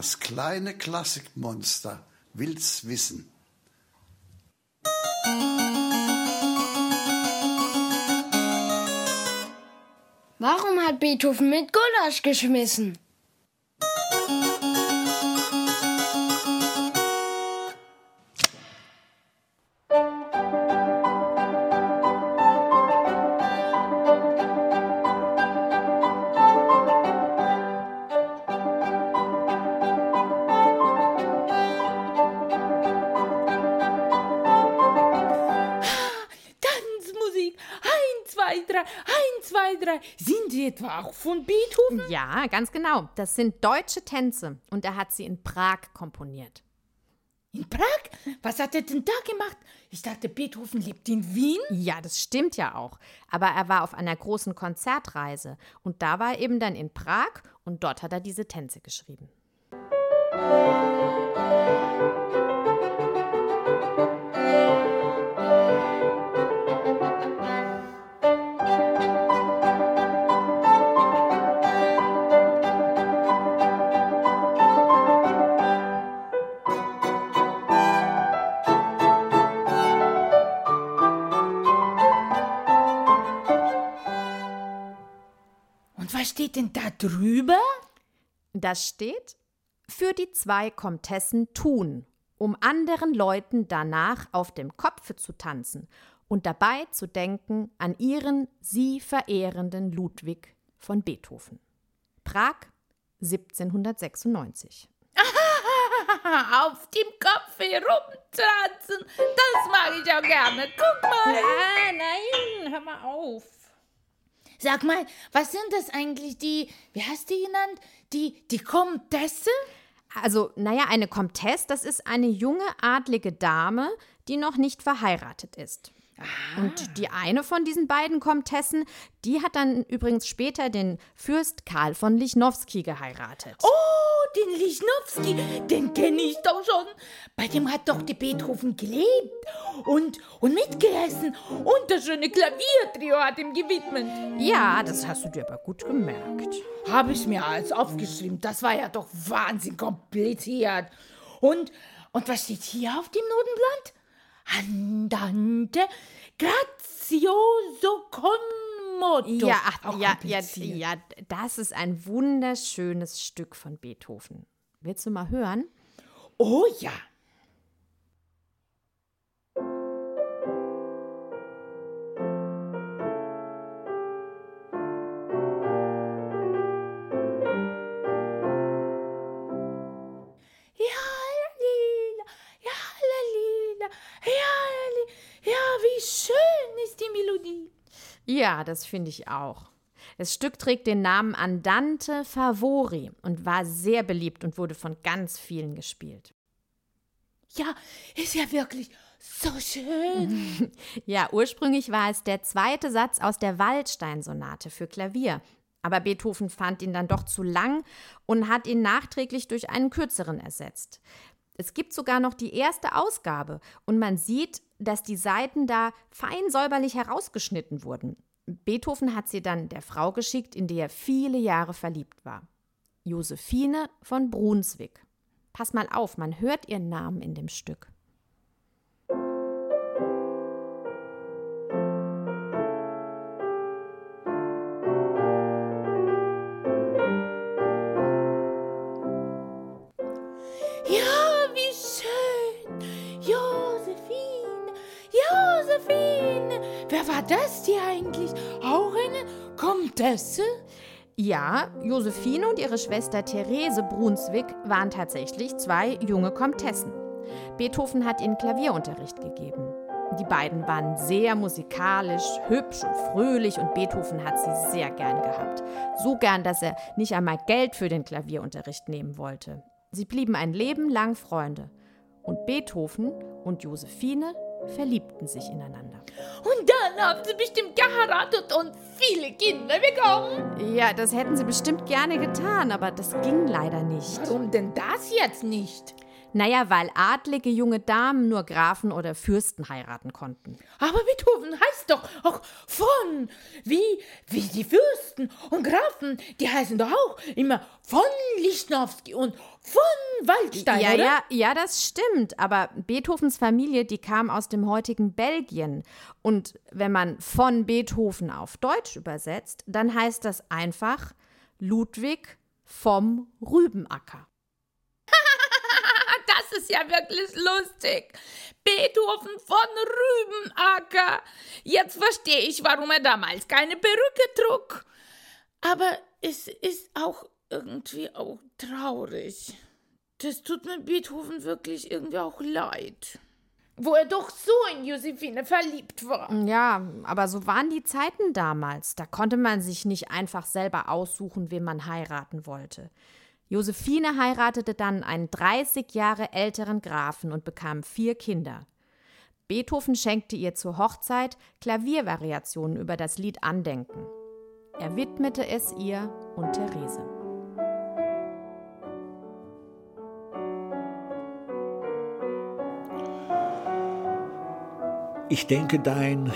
Das kleine Klassikmonster will's wissen. Warum hat Beethoven mit Gulasch geschmissen? Etwa auch von Beethoven? Ja, ganz genau. Das sind deutsche Tänze und er hat sie in Prag komponiert. In Prag? Was hat er denn da gemacht? Ich dachte, Beethoven lebt in Wien. Ja, das stimmt ja auch. Aber er war auf einer großen Konzertreise und da war er eben dann in Prag und dort hat er diese Tänze geschrieben. Und steht denn da drüber? Das steht für die zwei Komtessen tun, um anderen Leuten danach auf dem Kopfe zu tanzen und dabei zu denken an ihren sie verehrenden Ludwig von Beethoven. Prag 1796. Auf dem Kopf herumtanzen. Das mag ich auch gerne. Guck mal. Ah, nein, hör mal auf. Sag mal, was sind das eigentlich die, wie hast du die genannt? Die, die Komtesse? Also, naja, eine Komtesse, das ist eine junge adlige Dame, die noch nicht verheiratet ist. Und die eine von diesen beiden Komtessen, die hat dann übrigens später den Fürst Karl von Lichnowsky geheiratet. Oh, den Lichnowsky, den kenne ich doch schon. Bei dem hat doch die Beethoven gelebt und, und mitgegessen. Und das schöne Klaviertrio hat ihm gewidmet. Ja, das hast du dir aber gut gemerkt. Habe ich mir alles aufgeschrieben. Das war ja doch wahnsinnig kompliziert. Und, und was steht hier auf dem Notenblatt? Andante grazioso con moto. Ja, ach, ja, ja, ja, das ist ein wunderschönes Stück von Beethoven. Willst du mal hören? Oh ja. Ja, wie schön ist die Melodie. Ja, das finde ich auch. Das Stück trägt den Namen Andante Favori und war sehr beliebt und wurde von ganz vielen gespielt. Ja, ist ja wirklich so schön. Ja, ursprünglich war es der zweite Satz aus der Waldstein-Sonate für Klavier. Aber Beethoven fand ihn dann doch zu lang und hat ihn nachträglich durch einen kürzeren ersetzt. Es gibt sogar noch die erste Ausgabe und man sieht, dass die Saiten da fein säuberlich herausgeschnitten wurden. Beethoven hat sie dann der Frau geschickt, in die er viele Jahre verliebt war. Josephine von Brunswick. Pass mal auf, man hört ihren Namen in dem Stück. War das hier eigentlich? Auch eine Komtesse? Ja, Josephine und ihre Schwester Therese Brunswick waren tatsächlich zwei junge Komtessen. Beethoven hat ihnen Klavierunterricht gegeben. Die beiden waren sehr musikalisch, hübsch und fröhlich und Beethoven hat sie sehr gern gehabt. So gern, dass er nicht einmal Geld für den Klavierunterricht nehmen wollte. Sie blieben ein Leben lang Freunde. Und Beethoven und Josephine verliebten sich ineinander. Und dann haben sie bestimmt geheiratet und viele Kinder bekommen. Ja, das hätten sie bestimmt gerne getan, aber das ging leider nicht. Warum denn das jetzt nicht? Naja, weil adlige junge Damen nur Grafen oder Fürsten heiraten konnten. Aber Beethoven heißt doch auch von, wie, wie die Fürsten und Grafen, die heißen doch auch immer von Lichnowsky und von Waldstein, ja, oder? ja, ja, das stimmt. Aber Beethovens Familie, die kam aus dem heutigen Belgien. Und wenn man von Beethoven auf Deutsch übersetzt, dann heißt das einfach Ludwig vom Rübenacker. Das ist ja wirklich lustig. Beethoven von Rübenacker. Jetzt verstehe ich, warum er damals keine Perücke trug. Aber es ist auch irgendwie auch traurig. Das tut mir Beethoven wirklich irgendwie auch leid. Wo er doch so in Josephine verliebt war. Ja, aber so waren die Zeiten damals. Da konnte man sich nicht einfach selber aussuchen, wen man heiraten wollte. Josephine heiratete dann einen 30 Jahre älteren Grafen und bekam vier Kinder. Beethoven schenkte ihr zur Hochzeit Klaviervariationen über das Lied Andenken. Er widmete es ihr und Therese. Ich denke dein,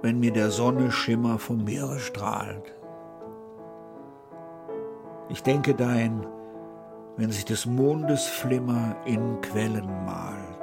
wenn mir der Sonne Schimmer vom Meere strahlt. Ich denke dein, wenn sich des Mondes Flimmer in Quellen malt.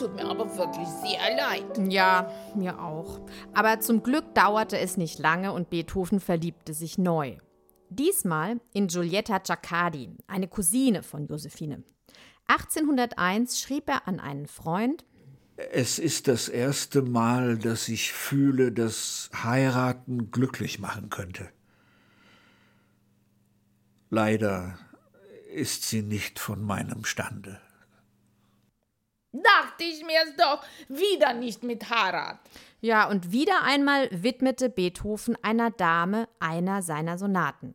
Tut mir aber wirklich sehr leid. Ja, mir auch. Aber zum Glück dauerte es nicht lange und Beethoven verliebte sich neu. Diesmal in Giulietta Giaccardi, eine Cousine von Josephine. 1801 schrieb er an einen Freund, Es ist das erste Mal, dass ich fühle, dass heiraten glücklich machen könnte. Leider ist sie nicht von meinem Stande. Dachte ich mir's doch, wieder nicht mit Harald. Ja, und wieder einmal widmete Beethoven einer Dame einer seiner Sonaten.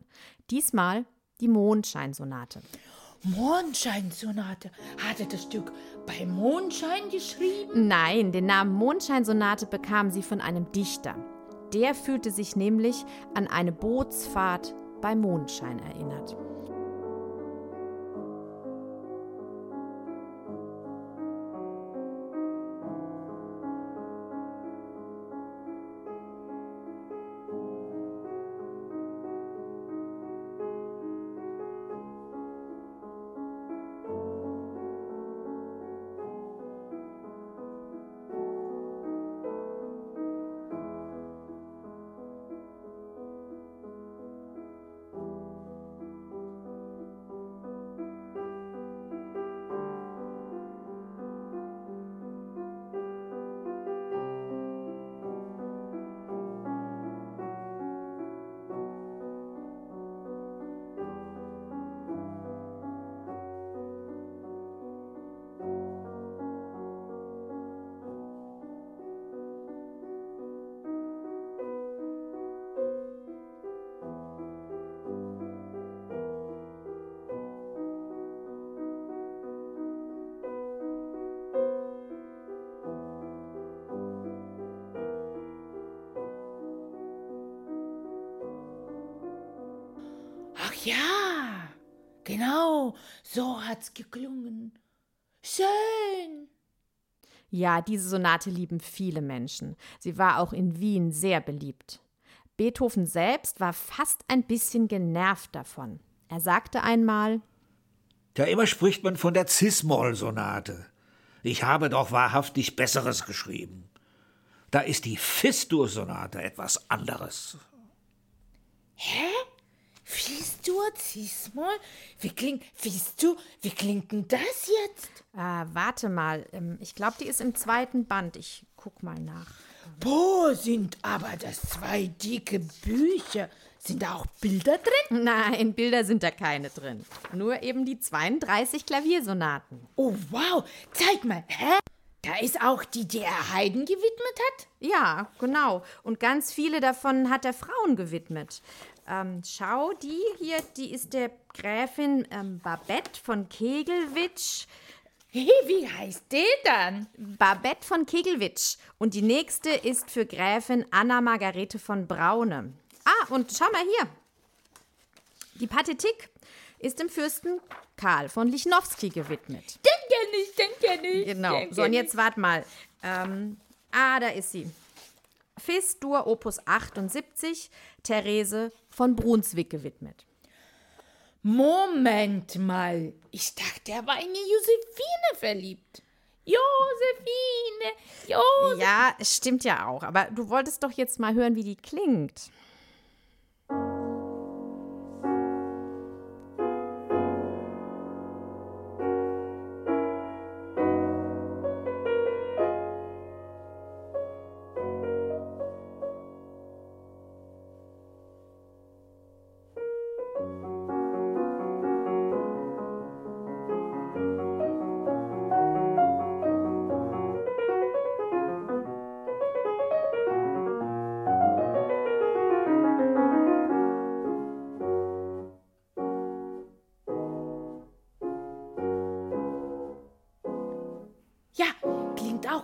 Diesmal die Mondscheinsonate. Mondscheinsonate. Hat er das Stück bei Mondschein geschrieben? Nein, den Namen Mondscheinsonate bekam sie von einem Dichter. Der fühlte sich nämlich an eine Bootsfahrt bei Mondschein erinnert. Ja, genau, so hat's geklungen. Schön. Ja, diese Sonate lieben viele Menschen. Sie war auch in Wien sehr beliebt. Beethoven selbst war fast ein bisschen genervt davon. Er sagte einmal, Ja, immer spricht man von der Cis-Moll-Sonate. Ich habe doch wahrhaftig Besseres geschrieben. Da ist die Fis-Dur-Sonate etwas anderes. Fis-Dur, Cis-Moll? Wie klingt, Fis-Dur, wie klingt denn das jetzt? äh, warte mal, ähm, ich glaube, die ist im zweiten Band. Ich guck mal nach. Boah, sind aber das zwei dicke Bücher. Sind da auch Bilder drin? Nein, Bilder sind da keine drin. Nur eben die 32 Klaviersonaten. Oh, wow, zeig mal, hä? Da ist auch die, die er Haydn gewidmet hat? Ja, genau. Und ganz viele davon hat er Frauen gewidmet. Ähm, schau, die hier, die ist der Gräfin ähm, Babette von Kegelwitsch. Hey, wie heißt die dann? Babette von Kegelwitsch. Und die nächste ist für Gräfin Anna Margarete von Braune. Ah, und schau mal hier. Die Pathetik ist dem Fürsten Karl von Lichnowsky gewidmet. Den kenn ich, den kenn ich. Genau. So, und jetzt wart mal. Ähm, ah, da ist sie. Fis-Dur Opus 78, Therese von Brunswick gewidmet. Moment mal. Ich dachte, er war in die Josephine verliebt. Josephine, Josephine. Ja, es stimmt ja auch. Aber du wolltest doch jetzt mal hören, wie die klingt.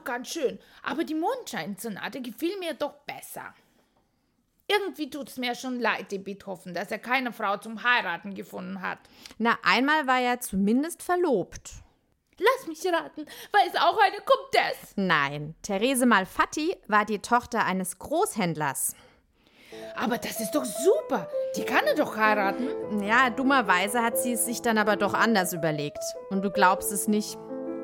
Auch ganz schön. Aber die Mondscheinsonate gefiel mir doch besser. Irgendwie tut's mir schon leid, dem Beethoven, dass er keine Frau zum Heiraten gefunden hat. Na, einmal war er zumindest verlobt. Lass mich raten, war es auch eine Comtesse? Nein, Therese Malfatti war die Tochter eines Großhändlers. Aber das ist doch super. Die kann er doch heiraten. Ja, dummerweise hat sie es sich dann aber doch anders überlegt. Und du glaubst es nicht,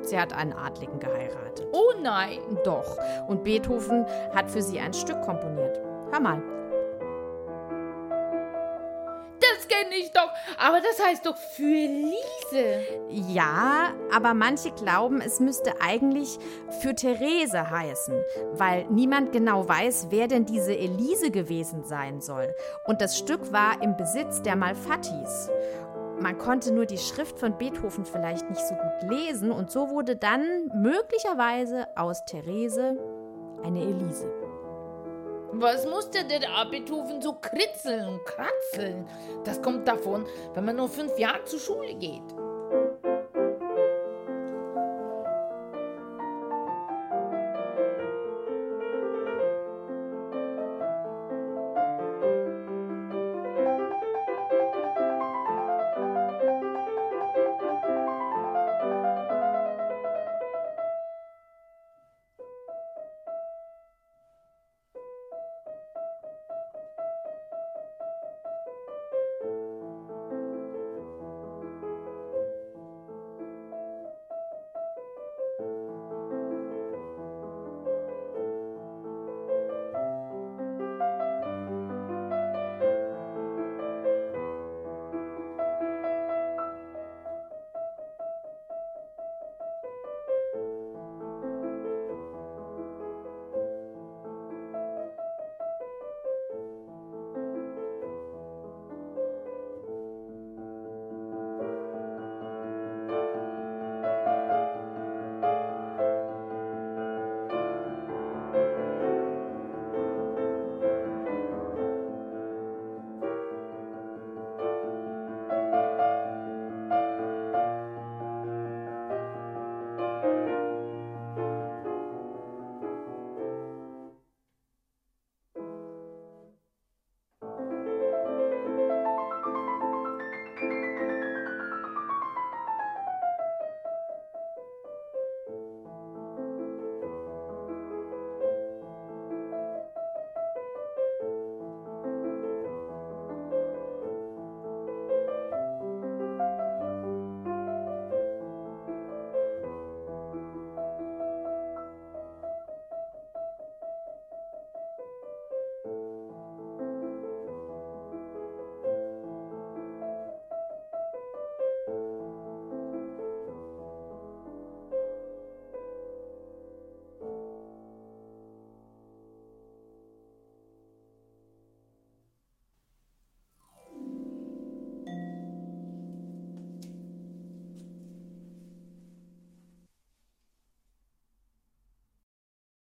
sie hat einen Adligen geheiratet. Oh nein. Doch. Und Beethoven hat für sie ein Stück komponiert. Hör mal. Das kenne ich doch. Aber das heißt doch für Liese. Ja, aber manche glauben, es müsste eigentlich für Therese heißen, weil niemand genau weiß, wer denn diese Elise gewesen sein soll. Und das Stück war im Besitz der Malfattis. Man konnte nur die Schrift von Beethoven vielleicht nicht so gut lesen und so wurde dann möglicherweise aus Therese eine Elise. Was musste der Beethoven so kritzeln und kratzeln? Das kommt davon, wenn man nur fünf Jahre zur Schule geht.